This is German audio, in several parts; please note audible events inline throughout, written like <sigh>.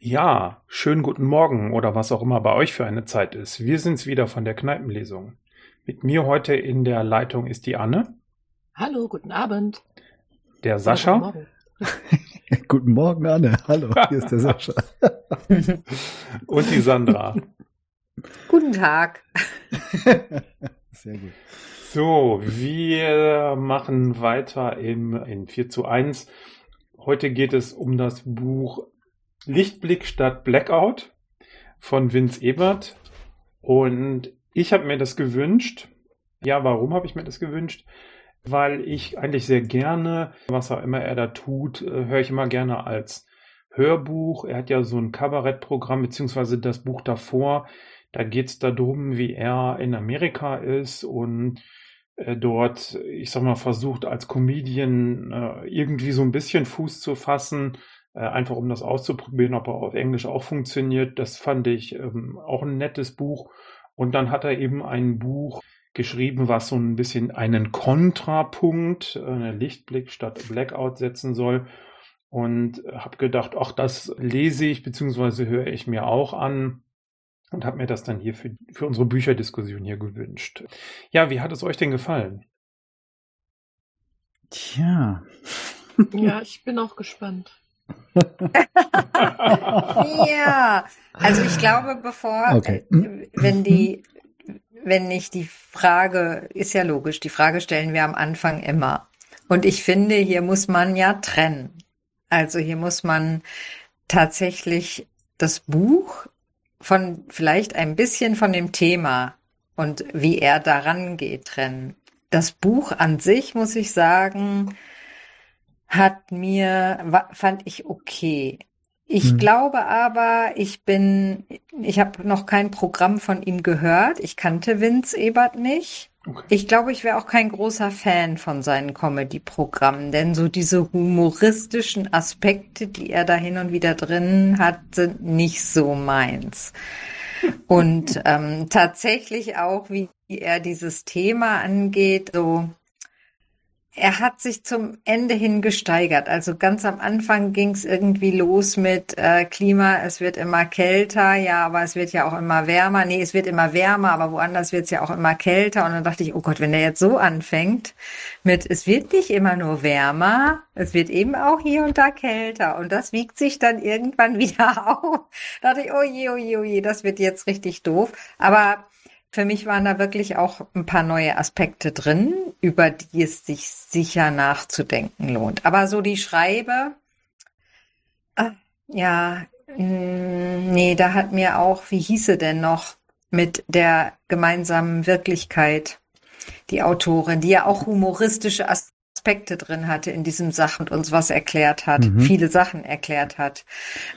Ja, schönen guten Morgen oder was auch immer bei euch für eine Zeit ist. Wir sind's wieder von der Kneipenlesung. Mit mir heute in der Leitung ist die Anne. Hallo, guten Abend. Der Sascha. Guten Morgen. <laughs> guten Morgen, Anne. Hallo, hier ist der Sascha. <laughs> Und die Sandra. <laughs> Guten Tag. Sehr gut. So, wir machen weiter im, in 4 zu 1. Heute geht es um das Buch Lichtblick statt Blackout von Vince Ebert. Und ich habe mir das gewünscht. Ja, warum habe ich mir das gewünscht? Weil ich eigentlich sehr gerne, was auch immer er da tut, äh, höre ich immer gerne als Hörbuch. Er hat ja so ein Kabarettprogramm, beziehungsweise das Buch davor. Da geht es darum, wie er in Amerika ist und äh, dort, ich sag mal, versucht als Comedian äh, irgendwie so ein bisschen Fuß zu fassen einfach um das auszuprobieren, ob er auf Englisch auch funktioniert. Das fand ich ähm, auch ein nettes Buch. Und dann hat er eben ein Buch geschrieben, was so ein bisschen einen Kontrapunkt, äh, einen Lichtblick statt Blackout setzen soll. Und habe gedacht, ach, das lese ich beziehungsweise höre ich mir auch an und habe mir das dann hier für, für unsere Bücherdiskussion hier gewünscht. Ja, wie hat es euch denn gefallen? Tja. Ja, <laughs> ich bin auch gespannt. Ja, also ich glaube, bevor, okay. wenn die, wenn nicht die Frage, ist ja logisch, die Frage stellen wir am Anfang immer. Und ich finde, hier muss man ja trennen. Also hier muss man tatsächlich das Buch von vielleicht ein bisschen von dem Thema und wie er daran geht trennen. Das Buch an sich, muss ich sagen, hat mir, fand ich okay. Ich hm. glaube aber, ich bin, ich habe noch kein Programm von ihm gehört. Ich kannte Vince Ebert nicht. Okay. Ich glaube, ich wäre auch kein großer Fan von seinen Comedy-Programmen, denn so diese humoristischen Aspekte, die er da hin und wieder drin hat, sind nicht so meins. <laughs> Und ähm, tatsächlich auch, wie er dieses Thema angeht, so er hat sich zum Ende hin gesteigert. Also ganz am Anfang ging es irgendwie los mit äh, Klima, es wird immer kälter, ja, aber es wird ja auch immer wärmer. Nee, es wird immer wärmer, aber woanders wird es ja auch immer kälter. Und dann dachte ich, oh Gott, wenn der jetzt so anfängt mit, es wird nicht immer nur wärmer, es wird eben auch hier und da kälter. Und das wiegt sich dann irgendwann <laughs> wieder auf. Da dachte ich, oh je, oh je, oh je, das wird jetzt richtig doof. Aber für mich waren da wirklich auch ein paar neue Aspekte drin, über die es sich sicher nachzudenken lohnt. Aber so die Schreibe, äh, ja, mm, nee, da hat mir auch, wie hieße denn noch, mit der gemeinsamen Wirklichkeit die Autorin, die ja auch humoristische Aspekte Aspekte drin hatte in diesem Sachen und uns was erklärt hat, mhm. viele Sachen erklärt hat.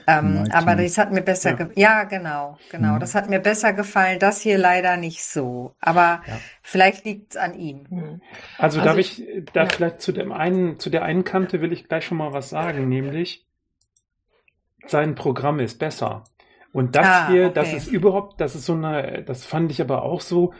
Ähm, aber das hat mir besser, ja, ja genau, genau, mhm. das hat mir besser gefallen. Das hier leider nicht so, aber ja. vielleicht liegt es an ihm. Mhm. Also, also, darf ich, ich da ja. vielleicht zu dem einen, zu der einen Kante will ich gleich schon mal was sagen, nämlich sein Programm ist besser. Und das ah, hier, okay. das ist überhaupt, das ist so eine, das fand ich aber auch so,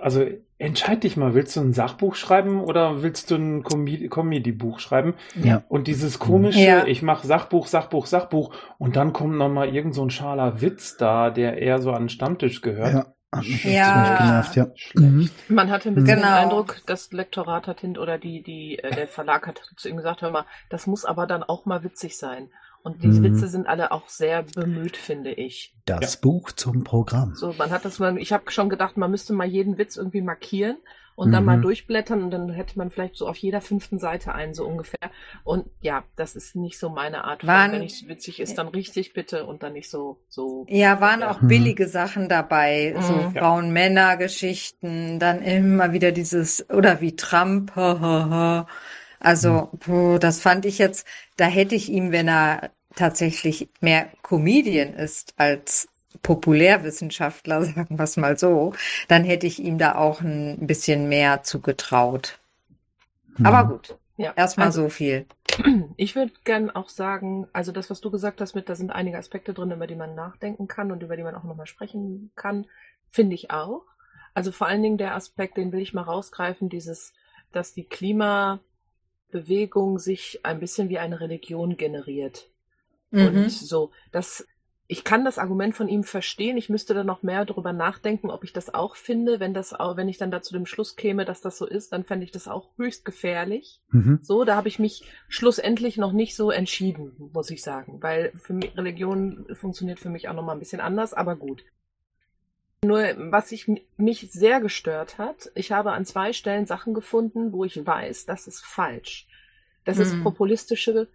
also entscheid dich mal, willst du ein Sachbuch schreiben oder willst du ein Comedy-Buch schreiben? Ja. Und dieses komische, ja. ich mache Sachbuch, Sachbuch, Sachbuch und dann kommt noch mal irgend so ein schaler Witz da, der eher so an den Stammtisch gehört. Ja. Ja. Genervt, ja. Mhm. Man hatte ein bisschen genau. den Eindruck, das Lektorat hat hin oder die, die, äh, der Verlag hat zu ihm gesagt, hör mal, das muss aber dann auch mal witzig sein. Und diese mhm. Witze sind alle auch sehr bemüht, finde ich. Das ja. Buch zum Programm. So, man hat das mal, ich habe schon gedacht, man müsste mal jeden Witz irgendwie markieren und mhm. dann mal mhm. durchblättern und dann hätte man vielleicht so auf jeder fünften Seite einen, so ungefähr. Und ja, das ist nicht so meine Art. Waren, wenn es witzig ist, dann richtig bitte und dann nicht so, so. Ja, waren auch mhm. billige Sachen dabei, so mhm. Frauen-Männer-Geschichten, dann immer wieder dieses, oder wie Trump, also, puh, das fand ich jetzt, da hätte ich ihm, wenn er tatsächlich mehr Comedian ist als Populärwissenschaftler, <laughs> sagen wir es mal so, dann hätte ich ihm da auch ein bisschen mehr zugetraut. Mhm. Aber gut, ja, erstmal also, so viel. <clears throat> Ich würde gern auch sagen, also das, was du gesagt hast, mit da sind einige Aspekte drin, über die man nachdenken kann und über die man auch nochmal sprechen kann, finde ich auch. Also vor allen Dingen der Aspekt, den will ich mal rausgreifen, dieses, dass die Klima Bewegung sich ein bisschen wie eine Religion generiert. Mhm. Und so, das ich kann das Argument von ihm verstehen. Ich müsste dann noch mehr darüber nachdenken, ob ich das auch finde. Wenn das auch, wenn ich dann da zu dem Schluss käme, dass das so ist, dann fände ich das auch höchst gefährlich. Mhm. So, da habe ich mich schlussendlich noch nicht so entschieden, muss ich sagen. Weil für mich, Religion funktioniert für mich auch noch mal ein bisschen anders, aber gut. Nur, was ich, mich sehr gestört hat, ich habe an zwei Stellen Sachen gefunden, wo ich weiß, das ist falsch. Das mhm. ist populistische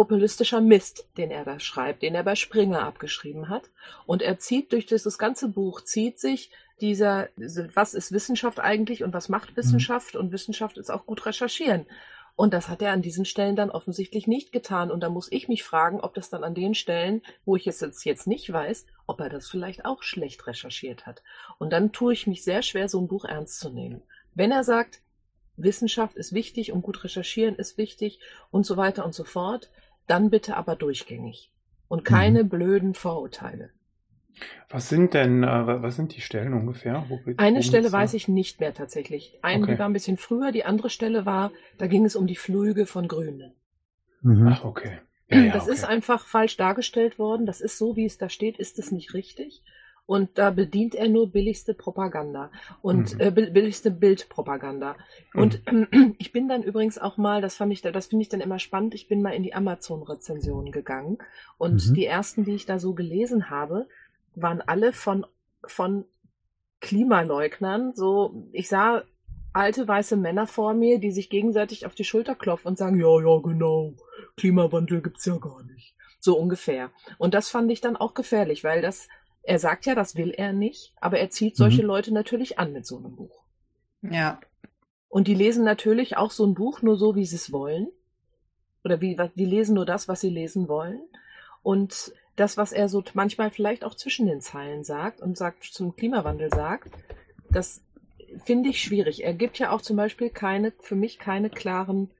populistischer Mist, den er da schreibt, den er bei Springer abgeschrieben hat. Und er zieht durch dieses ganze Buch, zieht sich dieser, was ist Wissenschaft eigentlich und was macht Wissenschaft? Mhm. Und Wissenschaft ist auch gut recherchieren. Und das hat er an diesen Stellen dann offensichtlich nicht getan. Und da muss ich mich fragen, ob das dann an den Stellen, wo ich es jetzt, jetzt nicht weiß, ob er das vielleicht auch schlecht recherchiert hat. Und dann tue ich mich sehr schwer, so ein Buch ernst zu nehmen. Wenn er sagt, Wissenschaft ist wichtig und gut recherchieren ist wichtig und so weiter und so fort, dann bitte aber durchgängig und keine mhm. blöden Vorurteile. Was sind denn, äh, was sind die Stellen ungefähr? Wo, Eine Stelle weiß ich nicht mehr tatsächlich. Eine okay. war ein bisschen früher, die andere Stelle war, da ging es um die Flüge von Grünen. Mhm. Ach, okay. Ja, ja, das okay. ist einfach falsch dargestellt worden. Das ist so, wie es da steht, ist es nicht richtig und da bedient er nur billigste Propaganda und mhm. äh, billigste Bildpropaganda. Mhm. Und <clears throat> äh, ich bin dann übrigens auch mal, das fand ich, das finde ich dann immer spannend, ich bin mal in die Amazon-Rezension gegangen und mhm. die ersten, die ich da so gelesen habe, waren alle von, von Klimaleugnern. So, ich sah alte weiße Männer vor mir, die sich gegenseitig auf die Schulter klopfen und sagen, ja, ja, genau, Klimawandel gibt's ja gar nicht. So ungefähr. Und das fand ich dann auch gefährlich, weil das er sagt ja, das will er nicht, aber er zieht solche mhm. Leute natürlich an mit so einem Buch. Ja. Und die lesen natürlich auch so ein Buch nur so, wie sie es wollen. Oder wie, die lesen nur das, was sie lesen wollen. Und das, was er so manchmal vielleicht auch zwischen den Zeilen sagt und sagt, zum Klimawandel sagt, das finde ich schwierig. Er gibt ja auch zum Beispiel keine, für mich keine klaren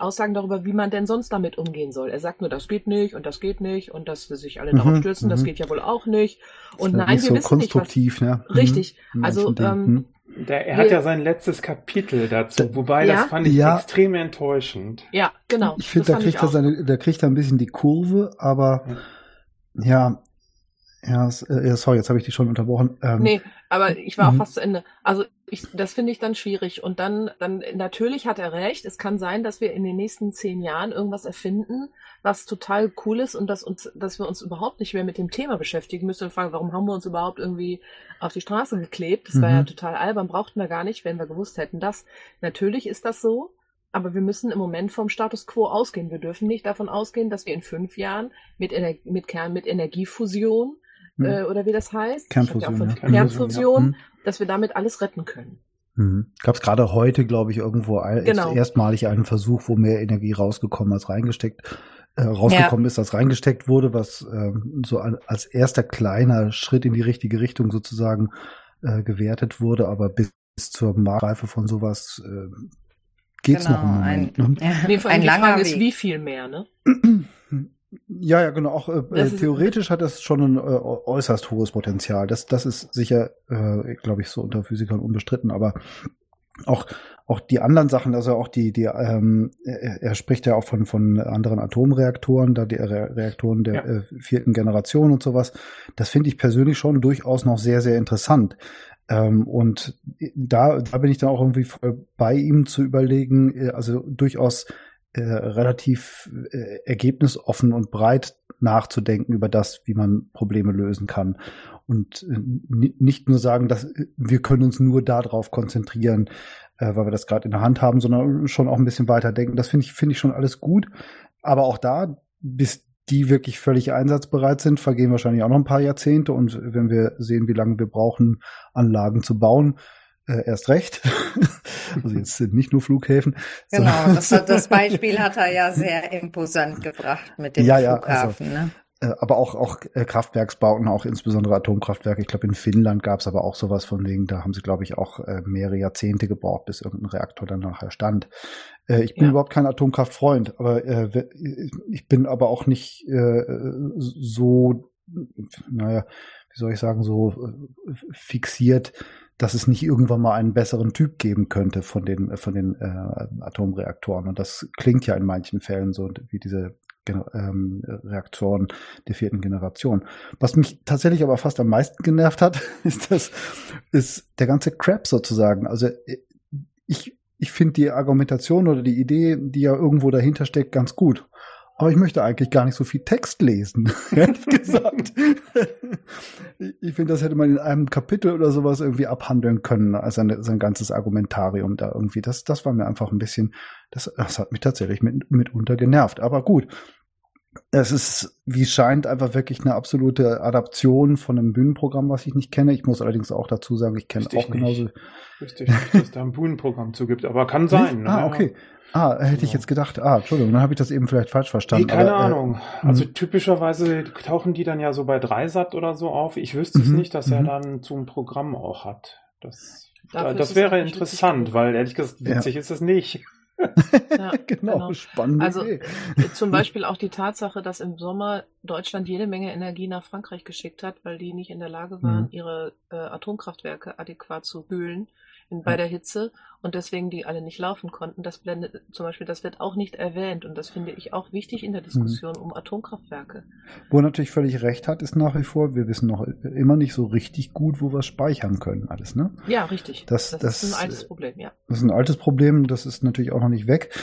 Aussagen darüber, wie man denn sonst damit umgehen soll. Er sagt nur, das geht nicht und das geht nicht und dass wir sich alle darauf mhm, stürzen, das mhm. geht ja wohl auch nicht. Und nein, nicht wir so wissen konstruktiv, nicht, was. Richtig. Mhm. Also ähm, der, er hat ja sein letztes Kapitel dazu, wobei ja? das fand ich ja. extrem enttäuschend. Ja, genau. Ich finde, da kriegt er seine, da kriegt er ein bisschen die Kurve, aber ja, ja, äh, sorry, jetzt habe ich dich schon unterbrochen. Ähm, nee, aber ich war auch mhm. fast zu Ende. Also ich, das finde ich dann schwierig. Und dann, dann natürlich hat er recht. Es kann sein, dass wir in den nächsten zehn Jahren irgendwas erfinden, was total cool ist und dass uns, dass wir uns überhaupt nicht mehr mit dem Thema beschäftigen müssen und fragen, warum haben wir uns überhaupt irgendwie auf die Straße geklebt? Das mhm. war ja mhm. total albern, brauchten wir gar nicht, wenn wir gewusst hätten, dass natürlich ist das so. Aber wir müssen im Moment vom Status quo ausgehen. Wir dürfen nicht davon ausgehen, dass wir in fünf Jahren mit, Ener mit Kern, mit Energiefusion hm. äh, oder wie das heißt. Kernfusion. Ja Kernfusion, ja. Hm. dass wir damit alles retten können. Mhm. Gab es gerade heute, glaube ich, irgendwo ein, genau. erstmalig einen Versuch, wo mehr Energie rausgekommen als reingesteckt, äh, rausgekommen ja. ist, als reingesteckt wurde, was ähm, so als erster kleiner Schritt in die richtige Richtung sozusagen äh, gewertet wurde, aber bis zur Marreife von sowas äh, geht's genau, noch im Moment. Ein, ne? <laughs> ja, nee, ein die Frage ist, wie viel mehr, ne? <clears throat> Ja, ja, genau. Auch äh, theoretisch hat das schon ein äh, äußerst hohes Potenzial. Das, das ist sicher, äh, glaube ich, so unter Physikern unbestritten. Aber auch auch die anderen Sachen, also auch die die ähm, er, spricht ja auch von von anderen Atomreaktoren, da die Re Reaktoren der ja. äh, vierten Generation und sowas. Das finde ich persönlich schon durchaus noch sehr sehr interessant. Ähm, und da da bin ich dann auch irgendwie bei ihm zu überlegen, äh, also durchaus äh, relativ äh, ergebnisoffen und breit nachzudenken über das, wie man Probleme lösen kann. Und äh, nicht nur sagen, dass wir können uns nur darauf konzentrieren, äh, weil wir das gerade in der Hand haben, sondern schon auch ein bisschen weiter denken. Das finde ich, finde ich schon alles gut. Aber auch da, bis die wirklich völlig einsatzbereit sind, vergehen wahrscheinlich auch noch ein paar Jahrzehnte. Und wenn wir sehen, wie lange wir brauchen, Anlagen zu bauen, äh, erst recht. <laughs> also jetzt sind nicht nur Flughäfen. Genau, das, das, <laughs> Beispiel hat er ja sehr imposant gebracht mit dem ja, Flughafen. Ja, also, ne? Äh, aber auch, auch äh, Kraftwerksbauten, auch insbesondere Atomkraftwerke. Ich glaube, in Finnland gab es aber auch sowas von wegen, da haben sie, glaube ich, auch äh, mehrere Jahrzehnte gebraucht, bis irgendein Reaktor dann nachher stand. Ich bin ja. überhaupt kein Atomkraftfreund, aber ich bin aber auch nicht so, naja, wie soll ich sagen, so fixiert dass es nicht irgendwann mal einen besseren Typ geben könnte von den, von den äh, Atomreaktoren. Und das klingt ja in manchen Fällen so, wie diese ähm, Reaktoren der vierten Generation. Was mich tatsächlich aber fast am meisten genervt hat, <laughs> ist das, ist der ganze Crap sozusagen. Also ich, ich finde die Argumentation oder die Idee, die ja irgendwo dahinter steckt, ganz gut. Aber ich möchte eigentlich gar nicht so viel Text lesen, <laughs> ehrlich gesagt. ich finde, das hätte man in einem Kapitel oder sowas irgendwie abhandeln können, als sein, sein ganzes Argumentarium da irgendwie. Das, das war mir einfach ein bisschen, das, das hat mich tatsächlich mit, mitunter genervt. Aber gut, es ist, wie scheint, einfach wirklich eine absolute Adaption von einem Bühnenprogramm, was ich nicht kenne. Ich muss allerdings auch dazu sagen, ich kenne auch genauso. Nicht. Richtig, dass es da ein Bühnenprogramm zu gibt, aber kann sein. Ne? Ah, okay. Ah, hätte ich jetzt gedacht, ah, Entschuldigung, dann habe ich das eben vielleicht falsch verstanden. Nee, keine aber, äh, Ahnung. Äh, also typischerweise tauchen die dann ja so bei Dreisat oder so auf. Ich wüsste es mhm, nicht, dass er mhm. dann zum Programm auch hat. Das, das wäre interessant, weil ehrlich gesagt witzig ja. ist es nicht. Ja, <laughs> genau, genau, spannend. Also Idee. zum Beispiel auch die Tatsache, dass im Sommer Deutschland jede Menge Energie nach Frankreich geschickt hat, weil die nicht in der Lage waren, mhm. ihre äh, Atomkraftwerke adäquat zu kühlen bei der Hitze und deswegen die alle nicht laufen konnten. Das blendet zum Beispiel, das wird auch nicht erwähnt und das finde ich auch wichtig in der Diskussion mhm. um Atomkraftwerke. Wo er natürlich völlig recht hat, ist nach wie vor, wir wissen noch immer nicht so richtig gut, wo wir speichern können, alles, ne? Ja, richtig. Das, das, das ist ein altes Problem, ja. Das ist ein altes Problem, das ist natürlich auch noch nicht weg.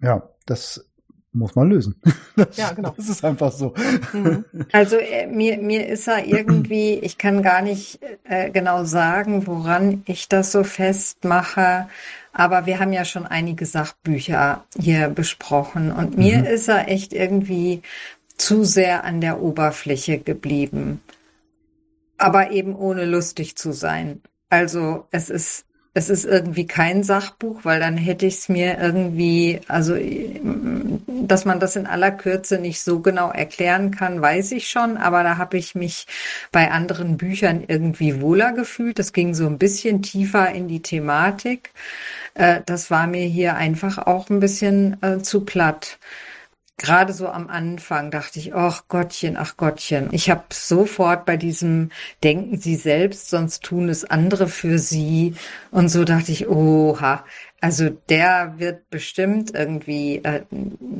Ja, das muss man lösen. <laughs> Das, ja, genau. Das ist einfach so. Mhm. Also äh, mir, mir ist er irgendwie, ich kann gar nicht äh, genau sagen, woran ich das so festmache, aber wir haben ja schon einige Sachbücher hier besprochen und mir mhm. ist er echt irgendwie zu sehr an der Oberfläche geblieben, aber eben ohne lustig zu sein. Also es ist es ist irgendwie kein Sachbuch, weil dann hätte ich es mir irgendwie, also dass man das in aller Kürze nicht so genau erklären kann, weiß ich schon, aber da habe ich mich bei anderen Büchern irgendwie wohler gefühlt. Das ging so ein bisschen tiefer in die Thematik. Äh, das war mir hier einfach auch ein bisschen äh, zu platt gerade so am Anfang dachte ich, ach Gottchen, ach Gottchen. Ich habe sofort bei diesem Denken Sie selbst, sonst tun es andere für Sie. Und so dachte ich, oha, also der wird bestimmt irgendwie äh,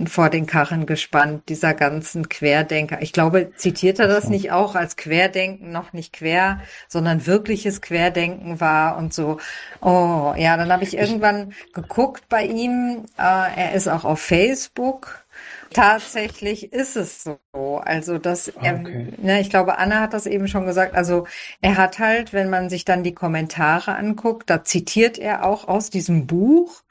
vor den Karren gespannt, dieser ganzen Querdenker. Ich glaube, zitiert er das nicht auch als Querdenken, noch nicht quer, sondern wirkliches Querdenken war und so. Oh, ja, dann habe ich irgendwann geguckt bei ihm. Äh, er ist auch auf Facebook Tatsächlich ist es so. Also das, ah, okay. er, ne, ich glaube, Anna hat das eben schon gesagt. Also er hat halt, wenn man sich dann die Kommentare anguckt, da zitiert er auch aus diesem Buch.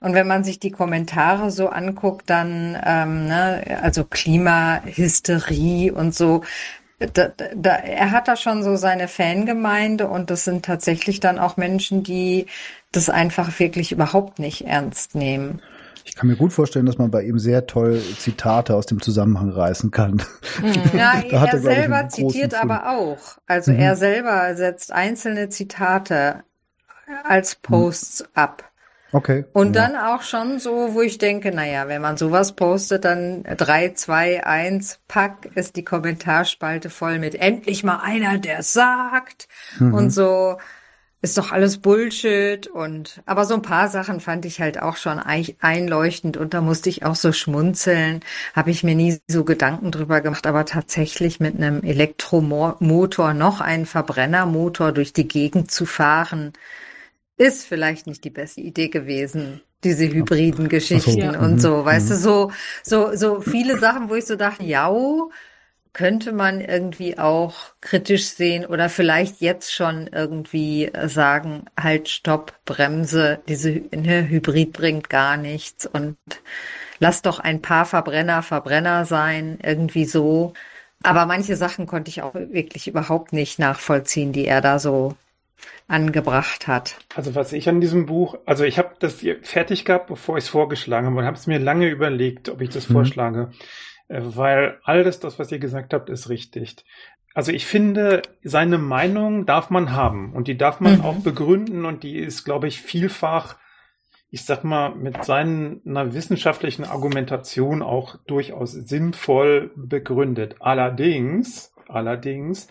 Und wenn man sich die Kommentare so anguckt, dann, ähm, ne, also Klimahysterie und so, da, da, er hat da schon so seine Fangemeinde und das sind tatsächlich dann auch Menschen, die das einfach wirklich überhaupt nicht ernst nehmen. Ich kann mir gut vorstellen, dass man bei ihm sehr toll Zitate aus dem Zusammenhang reißen kann. Mhm. Ja, <laughs> er, er selber zitiert Fund. aber auch. Also mhm. er selber setzt einzelne Zitate als Posts mhm. ab. Okay. Und ja. dann auch schon so, wo ich denke, naja, wenn man sowas postet, dann 3, 2, 1, pack, ist die Kommentarspalte voll mit endlich mal einer, der sagt mhm. und so ist doch alles Bullshit und aber so ein paar Sachen fand ich halt auch schon einleuchtend und da musste ich auch so schmunzeln, habe ich mir nie so Gedanken drüber gemacht, aber tatsächlich mit einem Elektromotor noch einen Verbrennermotor durch die Gegend zu fahren, ist vielleicht nicht die beste Idee gewesen diese hybriden Geschichten so, und so, mhm. weißt du, mhm. so, so, so viele Sachen, wo ich so dachte, ja, könnte man irgendwie auch kritisch sehen oder vielleicht jetzt schon irgendwie sagen, halt, stopp, Bremse, diese ne, Hybrid bringt gar nichts und lass doch ein paar Verbrenner Verbrenner sein, irgendwie so. Aber manche Sachen konnte ich auch wirklich überhaupt nicht nachvollziehen, die er da so angebracht hat. Also was ich an diesem Buch, also ich habe das fertig gehabt, bevor ich es vorgeschlagen habe und habe es mir lange überlegt, ob ich das mhm. vorschlage. Äh, weil alles das, was ihr gesagt habt, ist richtig. Also ich finde, seine Meinung darf man haben und die darf man mhm. auch begründen und die ist, glaube ich, vielfach, ich sag mal, mit seiner wissenschaftlichen Argumentation auch durchaus sinnvoll begründet. Allerdings, allerdings,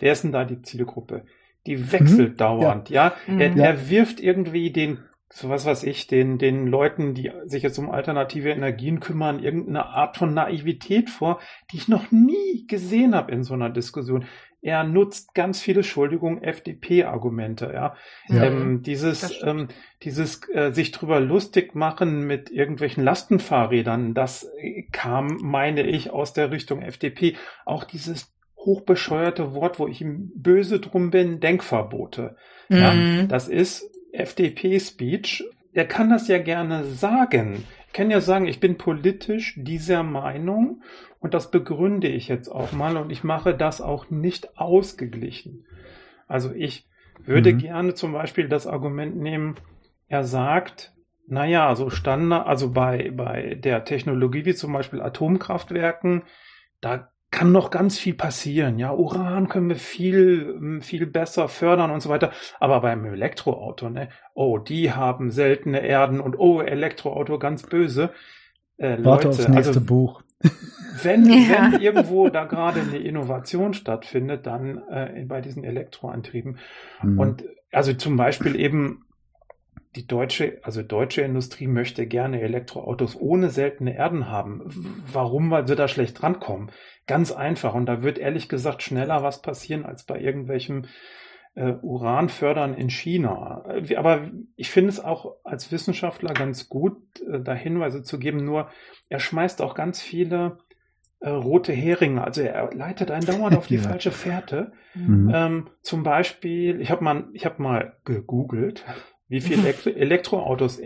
wer ist denn da die Zielgruppe? Die wechselt mhm. dauernd, ja. ja? Er, mhm. er wirft irgendwie den so was weiß ich, den, den Leuten, die sich jetzt um alternative Energien kümmern, irgendeine Art von Naivität vor, die ich noch nie gesehen habe in so einer Diskussion. Er nutzt ganz viele, Entschuldigung, FDP-Argumente, ja. ja. Ähm, dieses, ähm, dieses äh, sich drüber lustig machen mit irgendwelchen Lastenfahrrädern, das kam, meine ich, aus der Richtung FDP. Auch dieses hochbescheuerte Wort, wo ich ihm böse drum bin, Denkverbote. Mhm. Ja, das ist FDP-Speech. Er kann das ja gerne sagen. Ich kann ja sagen, ich bin politisch dieser Meinung und das begründe ich jetzt auch mal und ich mache das auch nicht ausgeglichen. Also ich würde mhm. gerne zum Beispiel das Argument nehmen, er sagt, naja, so Standard, also bei, bei der Technologie wie zum Beispiel Atomkraftwerken, da kann noch ganz viel passieren. Ja, Uran können wir viel, ähm, viel besser fördern und so weiter. Aber beim Elektroauto, ne? Oh, die haben seltene Erden und oh, Elektroauto ganz böse. Äh, Warte Leute, aufs nächste also, Buch. <laughs> Wenn, ja. wenn irgendwo da gerade eine Innovation stattfindet, dann äh, bei diesen Elektroantrieben. Mhm. Und also zum Beispiel eben die deutsche, also deutsche Industrie möchte gerne Elektroautos ohne seltene Erden haben. Warum? Weil sie da schlecht drankommen. Ganz einfach. Und da wird ehrlich gesagt schneller was passieren als bei irgendwelchen äh, Uranfördern in China. Aber ich finde es auch als Wissenschaftler ganz gut, äh, da Hinweise zu geben. Nur er schmeißt auch ganz viele äh, rote Heringe. Also er leitet einen dauernd auf die <laughs> ja. falsche Fährte. Mhm. Ähm, zum Beispiel, ich habe mal, ich habe mal gegoogelt, wie viele Elektro Elektroautos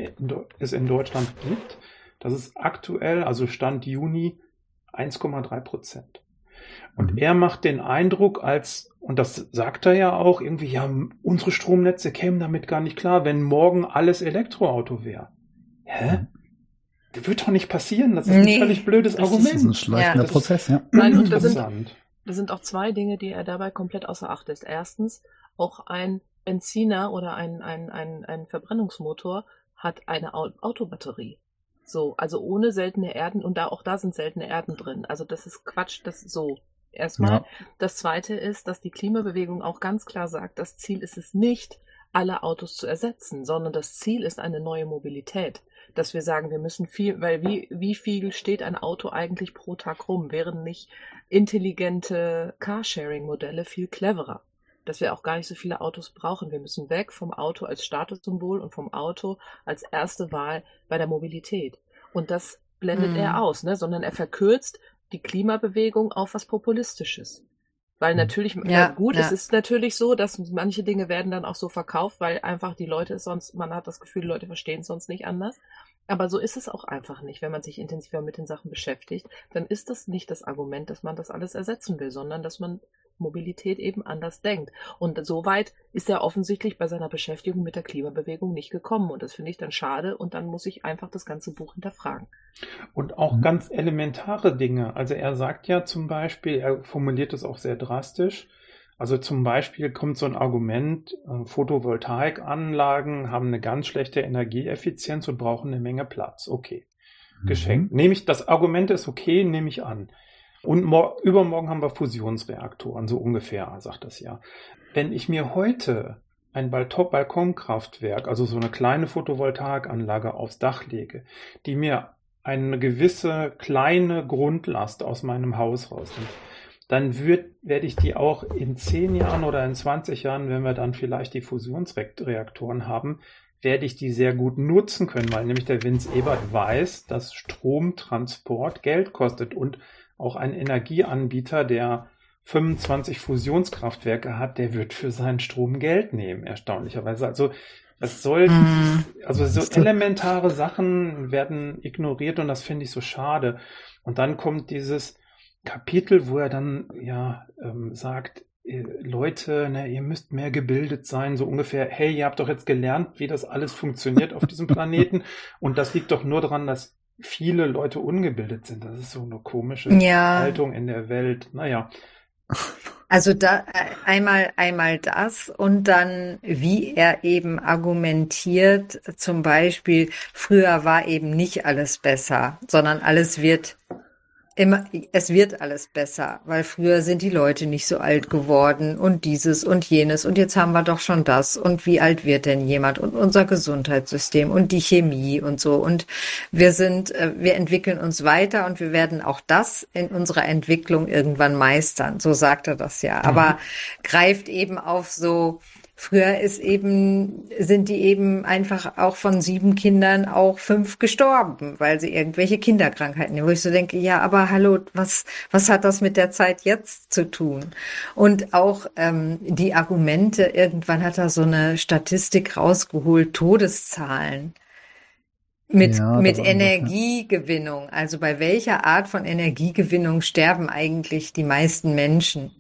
es in Deutschland gibt. Das ist aktuell, also Stand Juni, 1,3 Prozent. Und mhm. er macht den Eindruck, als, und das sagt er ja auch, irgendwie, ja, unsere Stromnetze kämen damit gar nicht klar, wenn morgen alles Elektroauto wäre. Hä? Mhm. Das wird doch nicht passieren. Das ist nee, ein völlig blödes Argument. Das ist ein schleichender ja. Prozess, ja. <clears throat> Nein, und da sind, da sind auch zwei Dinge, die er dabei komplett außer Acht lässt. Erstens, auch ein Benziner oder ein, ein, ein, ein Verbrennungsmotor hat eine Autobatterie. So, also ohne seltene Erden und da auch da sind seltene Erden drin. Also das ist Quatsch, das so. Erstmal. Ja. Das zweite ist, dass die Klimabewegung auch ganz klar sagt, das Ziel ist es nicht, alle Autos zu ersetzen, sondern das Ziel ist eine neue Mobilität. Dass wir sagen, wir müssen viel, weil wie, wie viel steht ein Auto eigentlich pro Tag rum? Wären nicht intelligente Carsharing-Modelle viel cleverer? Dass wir auch gar nicht so viele Autos brauchen. Wir müssen weg vom Auto als Statussymbol und vom Auto als erste Wahl bei der Mobilität. Und das blendet mhm. er aus, ne? sondern er verkürzt die Klimabewegung auf was Populistisches. Weil mhm. natürlich, ja, gut, ja. es ist natürlich so, dass manche Dinge werden dann auch so verkauft, weil einfach die Leute sonst, man hat das Gefühl, die Leute verstehen es sonst nicht anders. Aber so ist es auch einfach nicht. Wenn man sich intensiver mit den Sachen beschäftigt, dann ist das nicht das Argument, dass man das alles ersetzen will, sondern dass man Mobilität eben anders denkt. Und soweit ist er offensichtlich bei seiner Beschäftigung mit der Klimabewegung nicht gekommen. Und das finde ich dann schade. Und dann muss ich einfach das ganze Buch hinterfragen. Und auch mhm. ganz elementare Dinge. Also er sagt ja zum Beispiel, er formuliert es auch sehr drastisch. Also zum Beispiel kommt so ein Argument, äh, Photovoltaikanlagen haben eine ganz schlechte Energieeffizienz und brauchen eine Menge Platz. Okay. Mhm. Geschenkt. Nehme ich, das Argument ist okay, nehme ich an. Und übermorgen haben wir Fusionsreaktoren, so ungefähr, sagt das ja. Wenn ich mir heute ein Balkonkraftwerk, also so eine kleine Photovoltaikanlage aufs Dach lege, die mir eine gewisse kleine Grundlast aus meinem Haus rausnimmt, dann wird, werde ich die auch in 10 Jahren oder in 20 Jahren, wenn wir dann vielleicht die Fusionsreaktoren haben, werde ich die sehr gut nutzen können, weil nämlich der Vince Ebert weiß, dass Stromtransport Geld kostet und auch ein Energieanbieter, der 25 Fusionskraftwerke hat, der wird für seinen Strom Geld nehmen, erstaunlicherweise. Also es soll, mhm. also so elementare Sachen werden ignoriert und das finde ich so schade. Und dann kommt dieses Kapitel, wo er dann ja ähm, sagt, äh, Leute, ne, ihr müsst mehr gebildet sein, so ungefähr, hey, ihr habt doch jetzt gelernt, wie das alles funktioniert auf diesem Planeten <laughs> und das liegt doch nur daran, dass viele Leute ungebildet sind. Das ist so eine komische ja. Haltung in der Welt. Naja. <laughs> Also da äh, einmal einmal das und dann wie er eben argumentiert, zum Beispiel früher war eben nicht alles besser, sondern alles wird immer, es wird alles besser, weil früher sind die Leute nicht so alt geworden und dieses und jenes und jetzt haben wir doch schon das und wie alt wird denn jemand und unser Gesundheitssystem und die Chemie und so und wir sind, äh, wir entwickeln uns weiter und wir werden auch das in unserer Entwicklung irgendwann meistern. So sagt er das ja, aber mhm. greift eben auf so Früher ist eben, sind die eben einfach auch von sieben Kindern auch fünf gestorben, weil sie irgendwelche Kinderkrankheiten, wo ich so denke, ja, aber hallo, was, was hat das mit der Zeit jetzt zu tun? Und auch ähm, die Argumente, irgendwann hat er so eine Statistik rausgeholt, Todeszahlen mit, ja, mit Energiegewinnung. Also bei welcher Art von Energiegewinnung sterben eigentlich die meisten Menschen?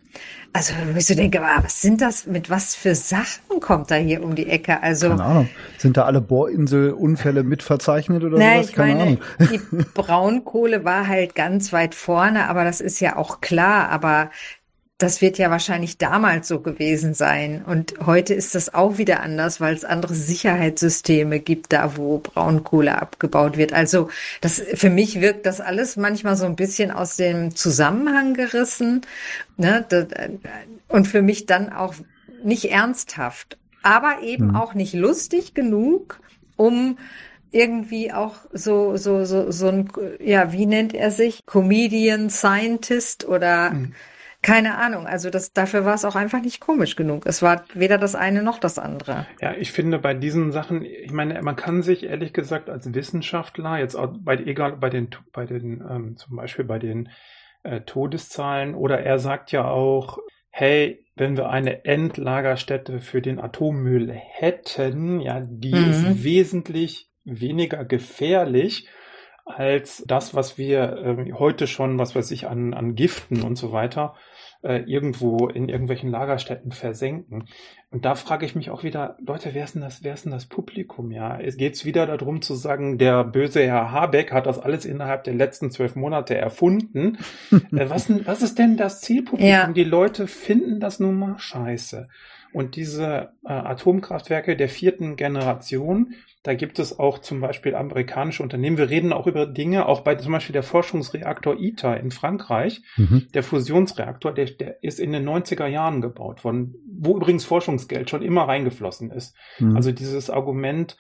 Also, wo ich so denke, was sind das, mit was für Sachen kommt da hier um die Ecke? Also. Keine Ahnung. Sind da alle Bohrinselunfälle mitverzeichnet oder nein, sowas? Keine meine, Ahnung. Die Braunkohle war halt ganz weit vorne, aber das ist ja auch klar. Aber das wird ja wahrscheinlich damals so gewesen sein. Und heute ist das auch wieder anders, weil es andere Sicherheitssysteme gibt, da wo Braunkohle abgebaut wird. Also das, für mich wirkt das alles manchmal so ein bisschen aus dem Zusammenhang gerissen. Ne? Und für mich dann auch nicht ernsthaft, aber eben mhm. auch nicht lustig genug, um irgendwie auch so, so, so, so ein, ja, wie nennt er sich? Comedian, Scientist oder mhm keine Ahnung, also das, dafür war es auch einfach nicht komisch genug. Es war weder das eine noch das andere. Ja, ich finde bei diesen Sachen, ich meine, man kann sich ehrlich gesagt als Wissenschaftler, jetzt auch bei, egal bei den, bei den, ähm, zum Beispiel bei den äh, Todeszahlen, oder er sagt ja auch, hey, wenn wir eine Endlagerstätte für den Atommüll hätten, ja, die mhm. ist wesentlich weniger gefährlich als das, was wir äh, heute schon, was weiß ich, an, an Giften und so weiter äh, irgendwo in irgendwelchen Lagerstätten versenken. Und da frage ich mich auch wieder, Leute, wer ist denn das, wer ist denn das Publikum? Ja, es geht wieder darum zu sagen, der böse Herr Habeck hat das alles innerhalb der letzten zwölf Monate erfunden. <laughs> äh, was, was ist denn das Zielpublikum? Ja. Die Leute finden das nun mal scheiße. Und diese äh, Atomkraftwerke der vierten Generation, da gibt es auch zum Beispiel amerikanische Unternehmen. Wir reden auch über Dinge, auch bei zum Beispiel der Forschungsreaktor ITER in Frankreich, mhm. der Fusionsreaktor, der, der ist in den 90er Jahren gebaut worden, wo übrigens Forschungsgeld schon immer reingeflossen ist. Mhm. Also dieses Argument,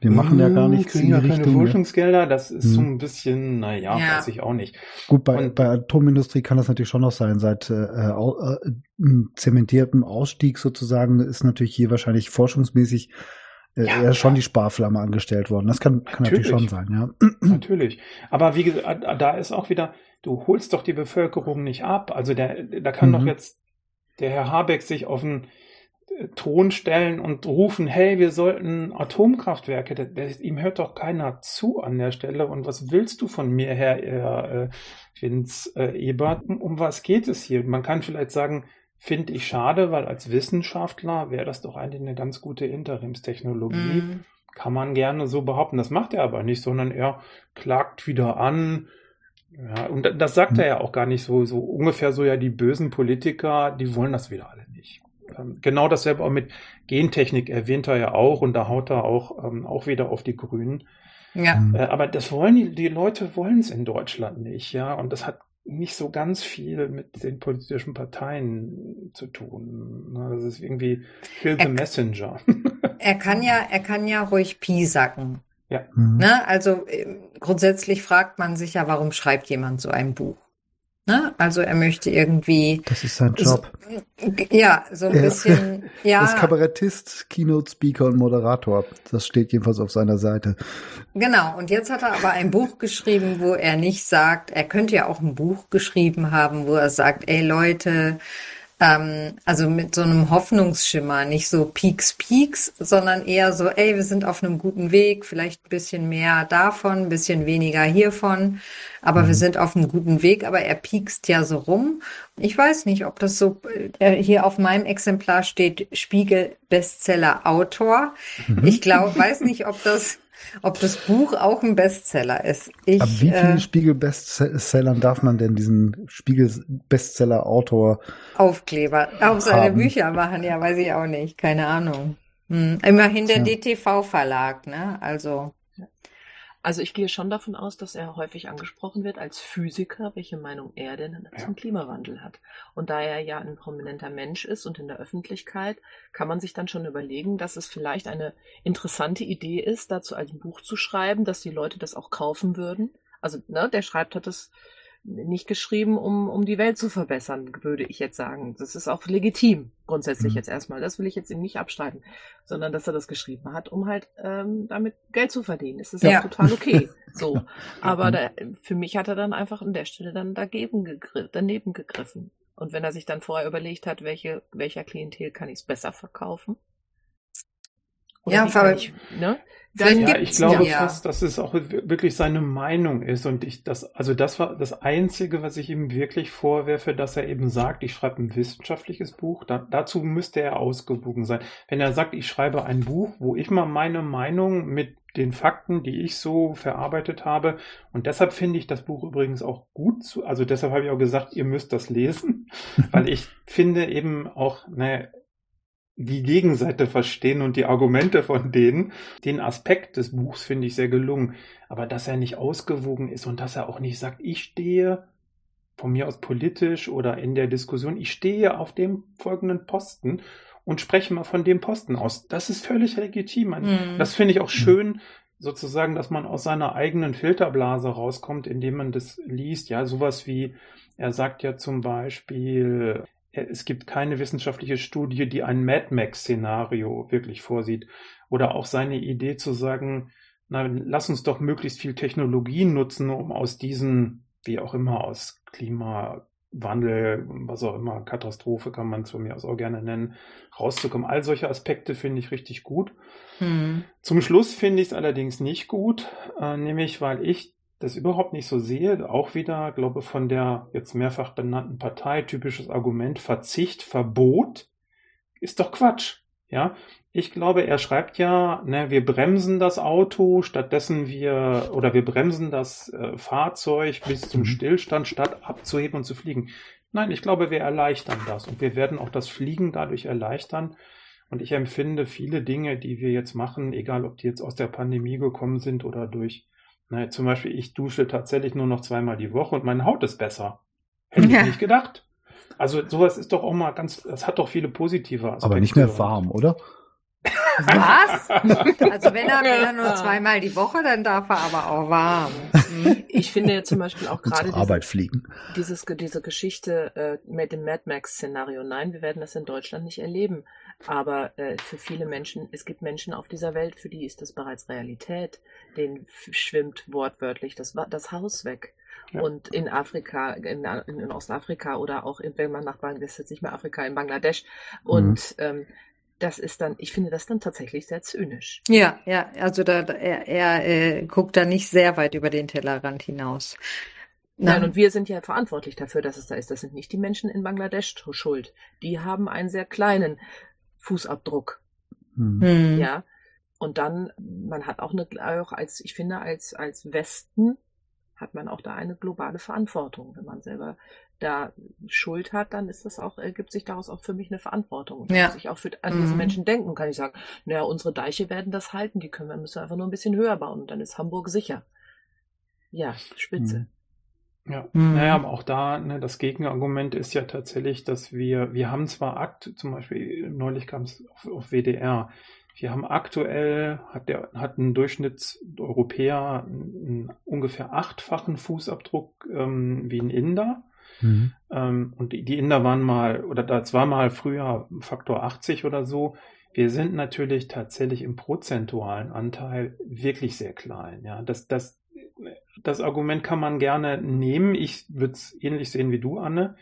wir machen ja gar nichts kriegen ja keine Richtung, Forschungsgelder, das ist hm. so ein bisschen, naja, ja. weiß ich auch nicht. Gut, bei, Und, bei Atomindustrie kann das natürlich schon noch sein. Seit äh, äh, zementiertem Ausstieg sozusagen ist natürlich hier wahrscheinlich forschungsmäßig ja, er ist schon die Sparflamme angestellt worden. Das kann, kann natürlich, natürlich schon sein, ja. <clears throat> Natürlich. Aber wie gesagt, da ist auch wieder, du holst doch die Bevölkerung nicht ab. Also der, da kann mhm. doch jetzt der Herr Habeck sich auf einen äh, Thron stellen und rufen, hey, wir sollten Atomkraftwerke, der, der, ihm hört doch keiner zu an der Stelle. Und was willst du von mir, Herr äh, Vince äh, Ebert? Um was geht es hier? Man kann vielleicht sagen, Finde ich schade, weil als Wissenschaftler wäre das doch eigentlich eine ganz gute Interimstechnologie. Mm. Kann man gerne so behaupten. Das macht er aber nicht, sondern er klagt wieder an. Ja, und das sagt mm. er ja auch gar nicht so, so ungefähr so, ja, die bösen Politiker, die wollen das wieder alle nicht. Ähm, genau dasselbe auch mit Gentechnik erwähnt er ja auch und da haut er auch, ähm, auch wieder auf die Grünen. Ja. Äh, aber das wollen die, die Leute wollen es in Deutschland nicht, ja. Und das hat nicht so ganz viel mit den politischen Parteien zu tun. Das ist irgendwie Kill the Messenger. <laughs> Er kann ja, er kann ja ruhig piesacken. Ja. Mhm. Ne? Also ähm, grundsätzlich fragt man sich ja, warum schreibt jemand so ein Buch? Ne? Also er möchte irgendwie. Das ist sein Job. So, ja, so ein er, bisschen. <laughs> Ja. Das Kabarettist, Keynote Speaker und Moderator. Das steht jedenfalls auf seiner Seite. Genau. Und jetzt hat er aber ein Buch geschrieben, wo er nicht sagt, er könnte ja auch ein Buch geschrieben haben, wo er sagt, ey Leute, ähm, also mit so einem Hoffnungsschimmer, nicht so Peaks, Peaks, sondern eher so, ey, wir sind auf einem guten Weg, vielleicht ein bisschen mehr davon, ein bisschen weniger hiervon, aber mhm. wir sind auf einem guten Weg, aber er piekst ja so rum. Ich weiß nicht, ob das so, äh, hier auf meinem Exemplar steht Spiegel Bestseller Autor. Mhm. Ich glaube, weiß nicht, ob das ob das Buch auch ein Bestseller ist. Ich, Ab wie vielen äh, Spiegel-Bestsellern darf man denn diesen Spiegel-Bestseller-Autor Aufkleber auf seine haben? Bücher machen? Ja, weiß ich auch nicht. Keine Ahnung. Hm. Immerhin der ja. DTV-Verlag, ne? Also. Also ich gehe schon davon aus, dass er häufig angesprochen wird als Physiker, welche Meinung er denn zum Klimawandel hat. Und da er ja ein prominenter Mensch ist und in der Öffentlichkeit, kann man sich dann schon überlegen, dass es vielleicht eine interessante Idee ist, dazu ein Buch zu schreiben, dass die Leute das auch kaufen würden. Also, ne, der schreibt hat es nicht geschrieben, um, um die Welt zu verbessern, würde ich jetzt sagen. Das ist auch legitim, grundsätzlich mhm. jetzt erstmal. Das will ich jetzt ihm nicht abstreiten, sondern dass er das geschrieben hat, um halt ähm, damit Geld zu verdienen. Das ist ja, total okay. <laughs> so. Aber da, für mich hat er dann einfach an der Stelle dann dagegen gegriffen, daneben gegriffen. Und wenn er sich dann vorher überlegt hat, welche, welcher Klientel kann ich es besser verkaufen, oder ja, weil, ich, ne? Dann ja, ich glaube ja. fast, dass es auch wirklich seine Meinung ist und ich das, also das war das Einzige, was ich ihm wirklich vorwerfe, dass er eben sagt, ich schreibe ein wissenschaftliches Buch. Da, dazu müsste er ausgewogen sein. Wenn er sagt, ich schreibe ein Buch, wo ich mal meine Meinung mit den Fakten, die ich so verarbeitet habe. Und deshalb finde ich das Buch übrigens auch gut zu, also deshalb habe ich auch gesagt, ihr müsst das lesen, <laughs> weil ich finde eben auch, naja, die Gegenseite verstehen und die Argumente von denen. Den Aspekt des Buchs finde ich sehr gelungen. Aber dass er nicht ausgewogen ist und dass er auch nicht sagt, ich stehe von mir aus politisch oder in der Diskussion, ich stehe auf dem folgenden Posten und spreche mal von dem Posten aus. Das ist völlig legitim. Mhm. Das finde ich auch schön, sozusagen, dass man aus seiner eigenen Filterblase rauskommt, indem man das liest. Ja, sowas wie, er sagt ja zum Beispiel, es gibt keine wissenschaftliche Studie, die ein Mad Max-Szenario wirklich vorsieht. Oder auch seine Idee zu sagen, na, lass uns doch möglichst viel Technologien nutzen, um aus diesen, wie auch immer, aus Klimawandel, was auch immer, Katastrophe kann man es von mir aus auch gerne nennen, rauszukommen. All solche Aspekte finde ich richtig gut. Hm. Zum Schluss finde ich es allerdings nicht gut, äh, nämlich weil ich das überhaupt nicht so sehe. Auch wieder, glaube von der jetzt mehrfach benannten Partei typisches Argument Verzicht, Verbot ist doch Quatsch. Ja, ich glaube, er schreibt ja, ne, wir bremsen das Auto, stattdessen wir oder wir bremsen das äh, Fahrzeug bis zum mhm. Stillstand, statt abzuheben und zu fliegen. Nein, ich glaube, wir erleichtern das und wir werden auch das Fliegen dadurch erleichtern. Und ich empfinde viele Dinge, die wir jetzt machen, egal ob die jetzt aus der Pandemie gekommen sind oder durch naja, zum Beispiel, ich dusche tatsächlich nur noch zweimal die Woche und meine Haut ist besser. Hätte ja. ich nicht gedacht. Also sowas ist doch auch mal ganz, das hat doch viele positive Aspekte. Aber nicht mehr warm, oder? Was? <laughs> Also wenn er, wenn er nur zweimal die Woche, dann darf er aber auch warm. Ich finde ja zum Beispiel auch gerade Arbeit fliegen. Dieses, diese Geschichte äh, mit dem Mad Max-Szenario. Nein, wir werden das in Deutschland nicht erleben. Aber äh, für viele Menschen, es gibt Menschen auf dieser Welt, für die ist das bereits Realität. Den schwimmt wortwörtlich das, das Haus weg. Ja. Und in Afrika, in, in, Ostafrika oder auch, in, wenn man nach Bangladesch, ist jetzt nicht mehr Afrika, in Bangladesch. Und mhm. ähm, das ist dann, ich finde das dann tatsächlich sehr zynisch. Ja, ja, also da, er, er äh, guckt da nicht sehr weit über den Tellerrand hinaus. Nein, und wir sind ja verantwortlich dafür, dass es da ist. Das sind nicht die Menschen in Bangladesch schuld. Die haben einen sehr kleinen Fußabdruck. Hm. Ja. Und dann, man hat auch eine, auch als, ich finde, als, als Westen hat man auch da eine globale Verantwortung. Wenn man selber da Schuld hat, dann ist das auch, ergibt sich daraus auch für mich eine Verantwortung. Und ja. muss ich auch für an diese mhm. Menschen denken, kann ich sagen, naja, unsere Deiche werden das halten, die können wir, müssen wir einfach nur ein bisschen höher bauen und dann ist Hamburg sicher. Ja, spitze. Mhm. Ja, mhm. naja, aber auch da, ne, das Gegenargument ist ja tatsächlich, dass wir, wir haben zwar Akt, zum Beispiel neulich kam es auf, auf WDR, wir haben aktuell, hat der, hat ein Durchschnittseuropäer einen, ungefähr achtfachen Fußabdruck ähm, wie ein Inder. Mhm. Ähm, und die, die Inder waren mal, oder das war mal früher Faktor 80 oder so. Wir sind natürlich tatsächlich im prozentualen Anteil wirklich sehr klein. Ja, das, das, das Argument kann man gerne nehmen. Ich würde es ähnlich sehen wie du, Anne.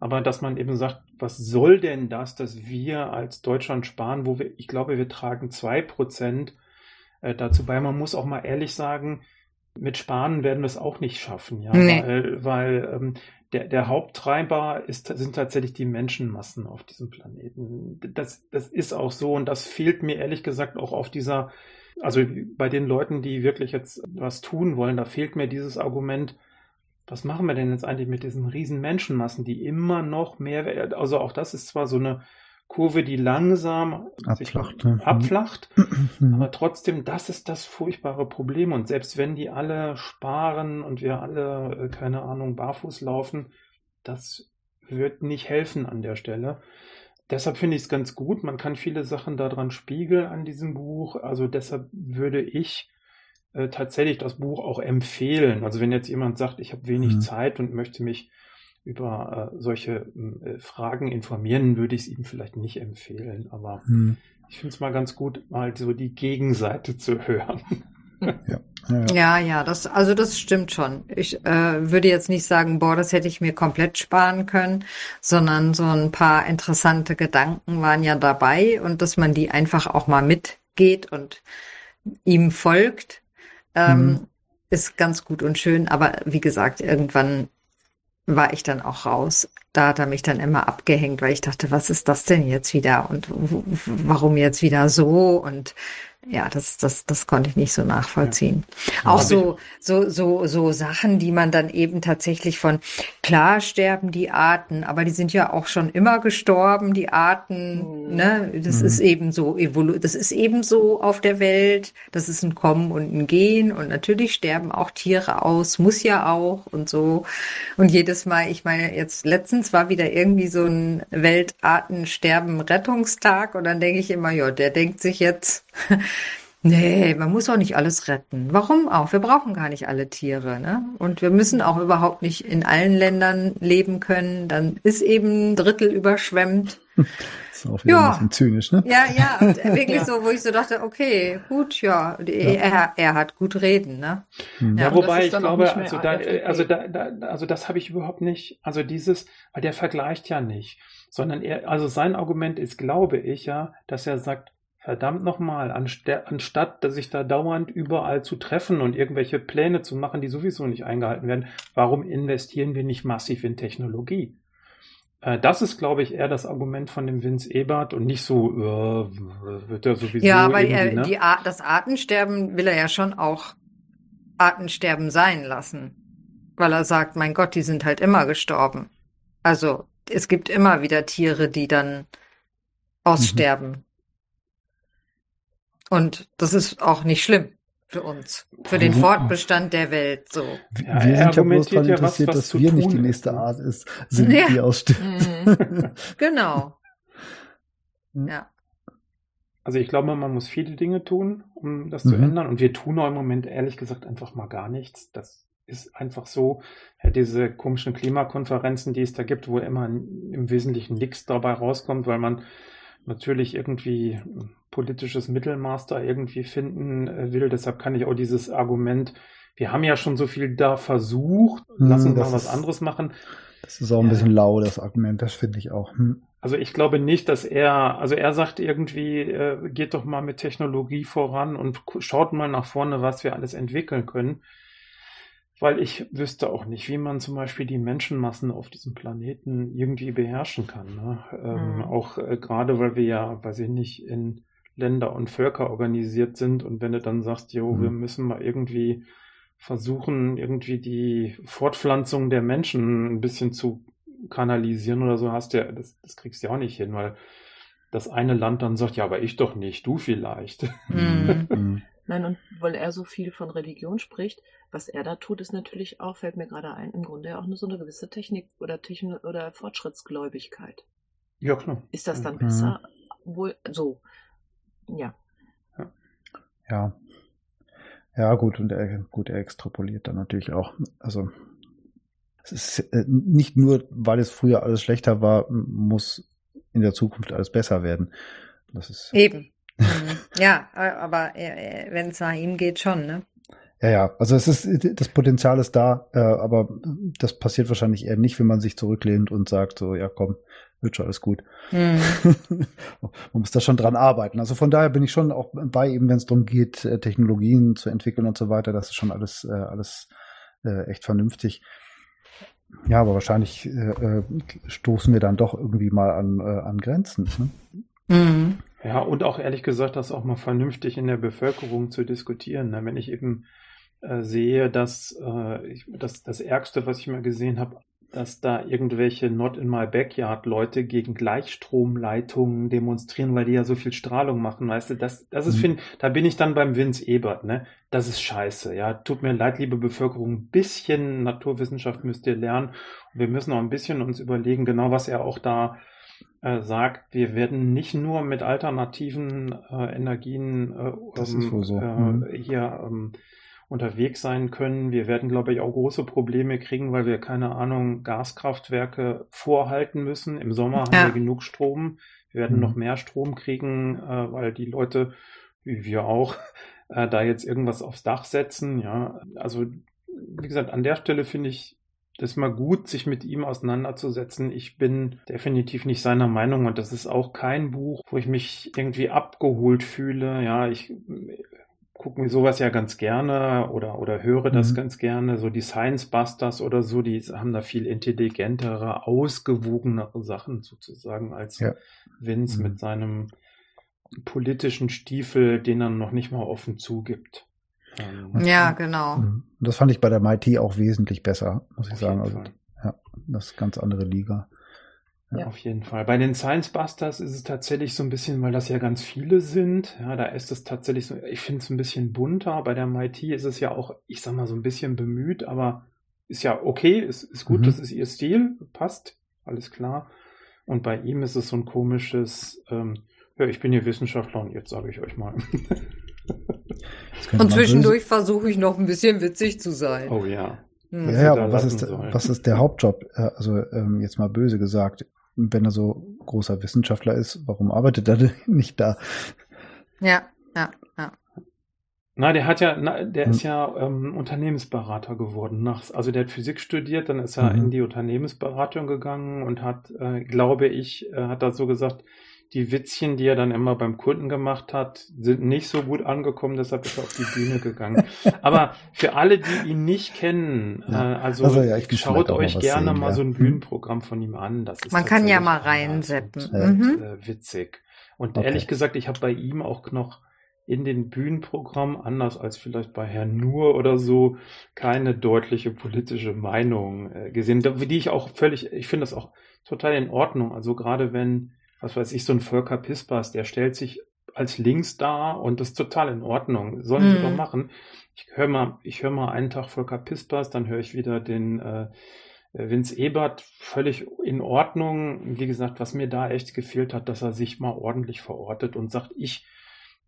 Aber dass man eben sagt, was soll denn das, dass wir als Deutschland sparen, wo wir, ich glaube, wir tragen zwei Prozent äh, dazu bei. Man muss auch mal ehrlich sagen, mit Sparen werden wir es auch nicht schaffen, ja, nee. weil, weil ähm, der, der Haupttreiber ist, sind tatsächlich die Menschenmassen auf diesem Planeten. Das, das ist auch so und das fehlt mir ehrlich gesagt auch auf dieser, also bei den Leuten, die wirklich jetzt was tun wollen, da fehlt mir dieses Argument, was machen wir denn jetzt eigentlich mit diesen riesen Menschenmassen, die immer noch mehr, also auch das ist zwar so eine Kurve, die langsam abflacht. Sich abflacht. <clears throat> Aber trotzdem, das ist das furchtbare Problem. Und selbst wenn die alle sparen und wir alle, äh, keine Ahnung, barfuß laufen, das wird nicht helfen an der Stelle. Deshalb finde ich es ganz gut. Man kann viele Sachen daran spiegeln an diesem Buch. Also deshalb würde ich äh, tatsächlich das Buch auch empfehlen. Also wenn jetzt jemand sagt, ich habe wenig mhm. Zeit und möchte mich über äh, solche äh, Fragen informieren, würde ich es ihm vielleicht nicht empfehlen. Aber mhm. ich finde es mal ganz gut, mal so die Gegenseite zu <laughs> hören. Ja. Ja, ja, das, also das stimmt schon. Ich äh, würde jetzt nicht sagen, boah, das hätte ich mir komplett sparen können, sondern so ein paar interessante Gedanken waren ja dabei und dass man die einfach auch mal mitgeht und ihm folgt, ähm, mhm. ist ganz gut und schön. Aber wie gesagt, irgendwann war ich dann auch raus. Da hat er mich dann immer abgehängt, weil ich dachte, was ist das denn jetzt wieder und warum jetzt wieder so und ja, das, das, das konnte ich nicht so nachvollziehen. Ja. Auch so, so, so, so Sachen, die man dann eben tatsächlich von, klar sterben die Arten, aber die sind ja auch schon immer gestorben, die Arten, mhm. ne? Das mhm. ist eben so, das ist eben so auf der Welt, das ist ein Kommen und ein Gehen und natürlich sterben auch Tiere aus, muss ja auch und so. Und jedes Mal, ich meine, jetzt letztens war wieder irgendwie so ein Weltartensterben-Rettungstag und dann denke ich immer, ja, der denkt sich jetzt, <laughs> Nee, man muss auch nicht alles retten. Warum auch? Wir brauchen gar nicht alle Tiere. Ne? Und wir müssen auch überhaupt nicht in allen Ländern leben können. Dann ist eben ein Drittel überschwemmt. Das <laughs> ist auch wieder ja. ein bisschen zynisch, ne? Ja, ja, <laughs> wirklich so, wo ich so dachte, okay, gut, ja, ja. Er, er hat gut reden, ne? Hm. Ja, ja wobei ich glaube, also da, also da, da, also das habe ich überhaupt nicht, also dieses, weil der vergleicht ja nicht, sondern er, also sein Argument ist, glaube ich ja, dass er sagt, Verdammt nochmal, anstatt sich da dauernd überall zu treffen und irgendwelche Pläne zu machen, die sowieso nicht eingehalten werden, warum investieren wir nicht massiv in Technologie? Äh, das ist, glaube ich, eher das Argument von dem Vince Ebert und nicht so, äh, wird er sowieso. Ja, weil er ne? die Art, das Artensterben will er ja schon auch Artensterben sein lassen. Weil er sagt, mein Gott, die sind halt immer gestorben. Also, es gibt immer wieder Tiere, die dann aussterben. Mhm. Und das ist auch nicht schlimm für uns, für den Fortbestand der Welt. So. Ja, wir sind ja bloß daran interessiert, was, was dass wir nicht die nächste Art ist, sind, ja. die ausstirbt. Mhm. <laughs> genau. Hm. Ja. Also ich glaube, man muss viele Dinge tun, um das mhm. zu ändern. Und wir tun auch im Moment ehrlich gesagt einfach mal gar nichts. Das ist einfach so. Ja, diese komischen Klimakonferenzen, die es da gibt, wo immer im Wesentlichen nichts dabei rauskommt, weil man natürlich irgendwie politisches Mittelmaß da irgendwie finden äh, will. Deshalb kann ich auch dieses Argument, wir haben ja schon so viel da versucht, lassen hm, wir mal was anderes machen. Das ist auch ein bisschen lau, das Argument, das finde ich auch. Hm. Also ich glaube nicht, dass er, also er sagt irgendwie, äh, geht doch mal mit Technologie voran und schaut mal nach vorne, was wir alles entwickeln können weil ich wüsste auch nicht, wie man zum Beispiel die Menschenmassen auf diesem Planeten irgendwie beherrschen kann. Ne? Ähm, mhm. Auch äh, gerade, weil wir ja, weiß ich nicht, in Länder und Völker organisiert sind und wenn du dann sagst, jo, mhm. wir müssen mal irgendwie versuchen, irgendwie die Fortpflanzung der Menschen ein bisschen zu kanalisieren oder so, hast du ja, das, das kriegst du ja auch nicht hin, weil das eine Land dann sagt, ja, aber ich doch nicht, du vielleicht. Mhm. Nein, und weil er so viel von Religion spricht, was er da tut, ist natürlich auch, fällt mir gerade ein, im Grunde auch eine, so eine gewisse Technik oder Techn oder Fortschrittsgläubigkeit. Ja, klar. Ist das dann mhm. besser? Wohl, so. Ja. Ja. Ja, gut, und er, gut, er extrapoliert dann natürlich auch. Also, es ist äh, nicht nur, weil es früher alles schlechter war, muss in der Zukunft alles besser werden. Das ist. Eben. Mhm. <laughs> ja, aber äh, wenn es nach ihm geht, schon, ne? Ja, ja, also es ist, das Potenzial ist da, äh, aber das passiert wahrscheinlich eher nicht, wenn man sich zurücklehnt und sagt so, ja komm, wird schon alles gut. Mhm. <laughs> man muss da schon dran arbeiten. Also von daher bin ich schon auch bei, eben wenn es darum geht, äh, Technologien zu entwickeln und so weiter, das ist schon alles, äh, alles äh, echt vernünftig. Ja, aber wahrscheinlich äh, äh stoßen wir dann doch irgendwie mal an, äh, an Grenzen. Ne? Mhm. Ja, und auch ehrlich gesagt, das auch mal vernünftig in der Bevölkerung zu diskutieren. Ne? Wenn ich eben äh, sehe, dass, äh, ich, dass das Ärgste, was ich mal gesehen habe, dass da irgendwelche Not in my backyard Leute gegen Gleichstromleitungen demonstrieren, weil die ja so viel Strahlung machen, weißt du, das, das ist, mhm. find, da bin ich dann beim Vince Ebert, ne? Das ist scheiße, ja. Tut mir leid, liebe Bevölkerung, ein bisschen Naturwissenschaft müsst ihr lernen. Und wir müssen auch ein bisschen uns überlegen, genau was er auch da äh, sagt, wir werden nicht nur mit alternativen äh, Energien äh, ähm, so. Äh, mhm. hier ähm, unterwegs sein können. Wir werden, glaube ich, auch große Probleme kriegen, weil wir, keine Ahnung, Gaskraftwerke vorhalten müssen. Im Sommer ja. haben wir genug Strom. Wir werden mhm. noch mehr Strom kriegen, äh, weil die Leute, wie wir auch, äh, da jetzt irgendwas aufs Dach setzen. Ja, also wie gesagt, an der Stelle finde ich das mal gut, sich mit ihm auseinanderzusetzen. Ich bin definitiv nicht seiner Meinung und das ist auch kein Buch, wo ich mich irgendwie abgeholt fühle. Ja, ich gucke mir sowas ja ganz gerne oder, oder höre das mhm. ganz gerne. So die Science Busters oder so, die haben da viel intelligentere, ausgewogenere Sachen sozusagen als ja. Vince mhm. mit seinem politischen Stiefel, den er noch nicht mal offen zugibt. Ähm, ja, genau. Mhm. Das fand ich bei der MIT auch wesentlich besser, muss ich sagen. Also, ja, das ist ganz andere Liga. Ja. Auf jeden Fall. Bei den Science Busters ist es tatsächlich so ein bisschen, weil das ja ganz viele sind. Ja, da ist es tatsächlich so, ich finde es ein bisschen bunter. Bei der MIT ist es ja auch, ich sag mal, so ein bisschen bemüht, aber ist ja okay, ist, ist gut, mhm. das ist ihr Stil, passt, alles klar. Und bei ihm ist es so ein komisches, ähm, ja, ich bin hier Wissenschaftler und jetzt sage ich euch mal. <laughs> und zwischendurch versuche ich noch ein bisschen witzig zu sein. Oh ja. Hm. Ja, ja aber was ist, was ist der Hauptjob? Äh, also ähm, jetzt mal böse gesagt, wenn er so großer Wissenschaftler ist, warum arbeitet er <laughs> denn nicht da? Ja, ja, ja. Na, der hat ja, na, der hm. ist ja ähm, Unternehmensberater geworden. Nach, also der hat Physik studiert, dann ist er mhm. in die Unternehmensberatung gegangen und hat, äh, glaube ich, äh, hat da so gesagt, die Witzchen, die er dann immer beim Kunden gemacht hat, sind nicht so gut angekommen, deshalb ist er auf die Bühne gegangen. <laughs> Aber für alle, die ihn nicht kennen, ja. äh, also, also ja, schaut euch gerne sehen, mal ja. so ein Bühnenprogramm von ihm an. Das ist Man kann ja mal reinsetzen. Und, mhm. äh, witzig. Und okay. ehrlich gesagt, ich habe bei ihm auch noch in den Bühnenprogrammen, anders als vielleicht bei Herrn Nur oder so, keine deutliche politische Meinung äh, gesehen, die ich auch völlig, ich finde das auch total in Ordnung. Also gerade wenn was weiß ich, so ein Volker Pispers, der stellt sich als links da und das ist total in Ordnung. Sollen sie doch mhm. machen. Ich höre mal, ich höre mal einen Tag Volker Pispers, dann höre ich wieder den äh, Vince Ebert, völlig in Ordnung. Wie gesagt, was mir da echt gefehlt hat, dass er sich mal ordentlich verortet und sagt, ich,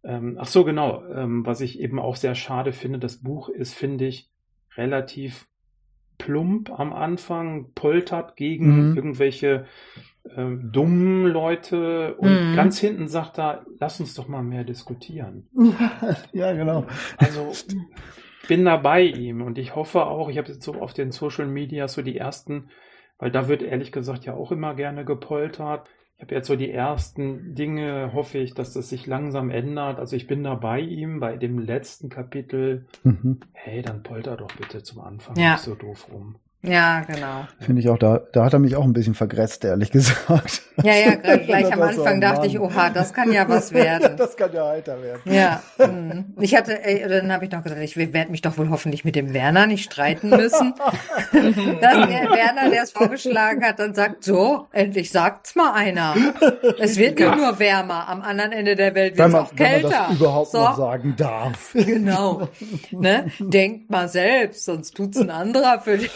ähm, ach so, genau, ähm, was ich eben auch sehr schade finde, das Buch ist, finde ich, relativ plump am Anfang, poltert gegen mhm. irgendwelche äh, dummen Leute und mhm. ganz hinten sagt er, lass uns doch mal mehr diskutieren. <laughs> ja, genau. Also bin da bei ihm und ich hoffe auch, ich habe jetzt so auf den Social Media so die ersten, weil da wird ehrlich gesagt ja auch immer gerne gepoltert. Ich habe jetzt so die ersten Dinge, hoffe ich, dass das sich langsam ändert. Also ich bin da bei ihm, bei dem letzten Kapitel. Mhm. Hey, dann polter doch bitte zum Anfang ja. nicht so doof rum. Ja, genau. Finde ich auch, da, da hat er mich auch ein bisschen vergrätzt, ehrlich gesagt. Ja, ja, <laughs> gleich am Anfang dachte ich, oha, das kann ja was werden. <laughs> das kann ja heiter werden. Ja. Hm. Ich hatte, äh, dann habe ich noch gesagt, ich werde mich doch wohl hoffentlich mit dem Werner nicht streiten müssen. <laughs> Dass der Werner, der es vorgeschlagen hat, dann sagt, so, endlich sagt's mal einer. Es wird ja. nicht nur wärmer, am anderen Ende der Welt wird es auch kälter. Wenn man das überhaupt so. noch sagen darf. Genau. Ne? Denkt mal selbst, sonst tut's ein anderer für dich.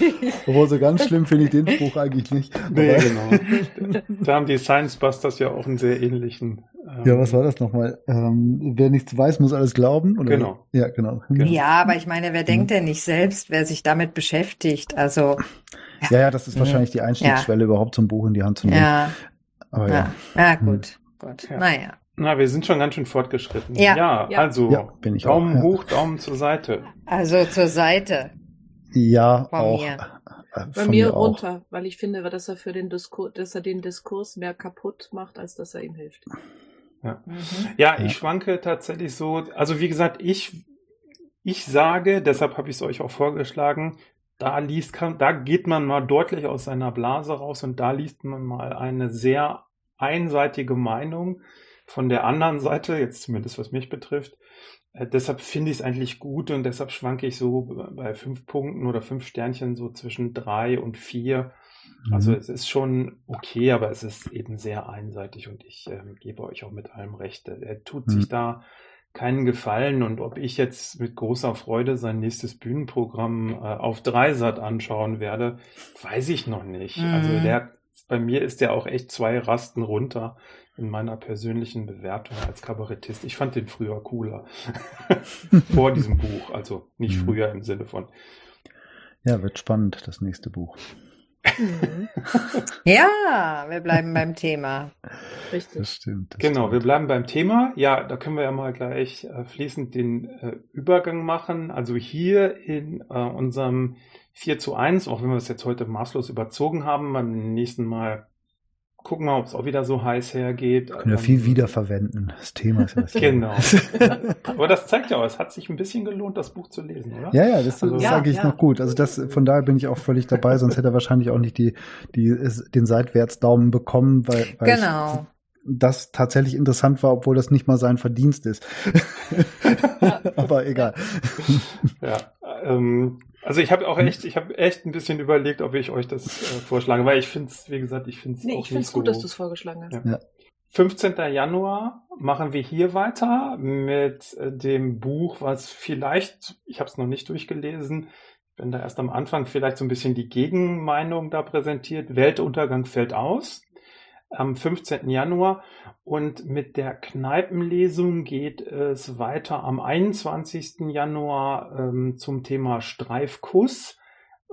Obwohl so ganz schlimm finde ich den Spruch eigentlich nicht. Nee, genau. <laughs> Da haben die Science Busters ja auch einen sehr ähnlichen. Ähm, ja, was war das nochmal? Ähm, wer nichts weiß, muss alles glauben. Oder? Genau. Ja, genau. Ja, aber ich meine, wer denkt denn nicht selbst, wer sich damit beschäftigt? Also. Ja, ja, ja das ist wahrscheinlich die Einstiegsschwelle, ja. überhaupt zum Buch in die Hand zu nehmen. Ja. Aber ja. Ja, gut, hm. gut. Naja. Na, wir sind schon ganz schön fortgeschritten. Ja, ja, ja. also Daumen auch, ja. hoch, Daumen zur Seite. Also zur Seite. Ja, Von auch. Mir. Äh, Bei mir, mir runter, weil ich finde, dass er für den Diskurs, dass er den Diskurs mehr kaputt macht, als dass er ihm hilft. Ja, mhm. ja ich ja. schwanke tatsächlich so. Also wie gesagt, ich ich sage, deshalb habe ich es euch auch vorgeschlagen, da liest da geht man mal deutlich aus seiner Blase raus und da liest man mal eine sehr einseitige Meinung von der anderen Seite, jetzt zumindest was mich betrifft. Äh, deshalb finde ich es eigentlich gut und deshalb schwanke ich so bei fünf Punkten oder fünf Sternchen so zwischen drei und vier. Also mhm. es ist schon okay, aber es ist eben sehr einseitig und ich ähm, gebe euch auch mit allem Recht. Er tut mhm. sich da keinen Gefallen und ob ich jetzt mit großer Freude sein nächstes Bühnenprogramm äh, auf Dreisat anschauen werde, weiß ich noch nicht. Also mhm. Also der bei mir ist der auch echt zwei Rasten runter in meiner persönlichen Bewertung als Kabarettist. Ich fand den früher cooler. <laughs> Vor diesem Buch. Also nicht mhm. früher im Sinne von. Ja, wird spannend, das nächste Buch. Mhm. <laughs> ja, wir bleiben beim Thema. Richtig. Das stimmt. Das genau, stimmt. wir bleiben beim Thema. Ja, da können wir ja mal gleich äh, fließend den äh, Übergang machen. Also hier in äh, unserem 4 zu 1, auch wenn wir es jetzt heute maßlos überzogen haben, beim nächsten Mal gucken wir, ob es auch wieder so heiß hergeht. Können wir viel wiederverwenden. Das Thema ist ja das Genau. <laughs> Aber das zeigt ja auch, es hat sich ein bisschen gelohnt, das Buch zu lesen, oder? Ja, ja, das, also, das ja, sage ich ja. noch gut. Also das, von daher bin ich auch völlig dabei, sonst hätte er wahrscheinlich auch nicht die, die, den Seitwärtsdaumen bekommen, weil, weil genau. das tatsächlich interessant war, obwohl das nicht mal sein Verdienst ist. <laughs> Aber egal. Ja, ähm, also ich habe auch hm? echt, ich habe echt ein bisschen überlegt, ob ich euch das äh, vorschlage, weil ich finde es, wie gesagt, ich finde es nee, auch ich finde es gut, dass du es vorgeschlagen hast. Ja. Ja. 15. Januar machen wir hier weiter mit äh, dem Buch, was vielleicht, ich habe es noch nicht durchgelesen, wenn da erst am Anfang vielleicht so ein bisschen die Gegenmeinung da präsentiert. Weltuntergang fällt aus am 15. Januar und mit der Kneipenlesung geht es weiter am 21. Januar ähm, zum Thema Streifkuss.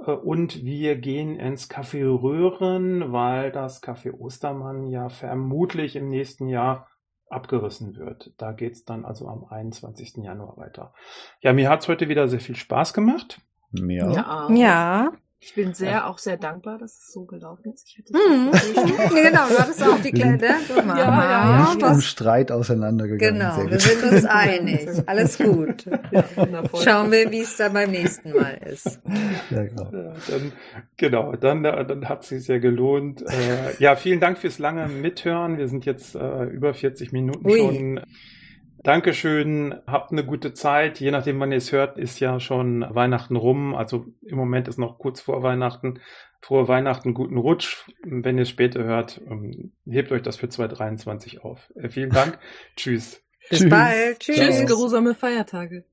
Äh, und wir gehen ins Café Röhren, weil das Café Ostermann ja vermutlich im nächsten Jahr abgerissen wird. Da geht's dann also am 21. Januar weiter. Ja, mir hat's heute wieder sehr viel Spaß gemacht. Mir ja. ja. Ich bin sehr, ja. auch sehr dankbar, dass es so gelaufen ist. Ich hätte mhm. <laughs> genau, du hattest auch die kleine, ja, ja, ja, Nicht im Streit auseinandergegangen. Genau, wir sind uns einig. <laughs> Alles gut. Ja, Schauen wir, wie es dann beim nächsten Mal ist. Ja, genau. Dann, genau, dann, dann hat es sich ja gelohnt. Äh, ja, vielen Dank fürs lange Mithören. Wir sind jetzt äh, über 40 Minuten Ui. schon. Dankeschön, habt eine gute Zeit. Je nachdem, wann ihr es hört, ist ja schon Weihnachten rum. Also im Moment ist noch kurz vor Weihnachten. Frohe Weihnachten, guten Rutsch. Wenn ihr es später hört, ähm, hebt euch das für 2023 auf. Äh, vielen Dank. <laughs> Tschüss. Bis Tschüss. bald. Tschüss. Tschüss. Geruhsame Feiertage.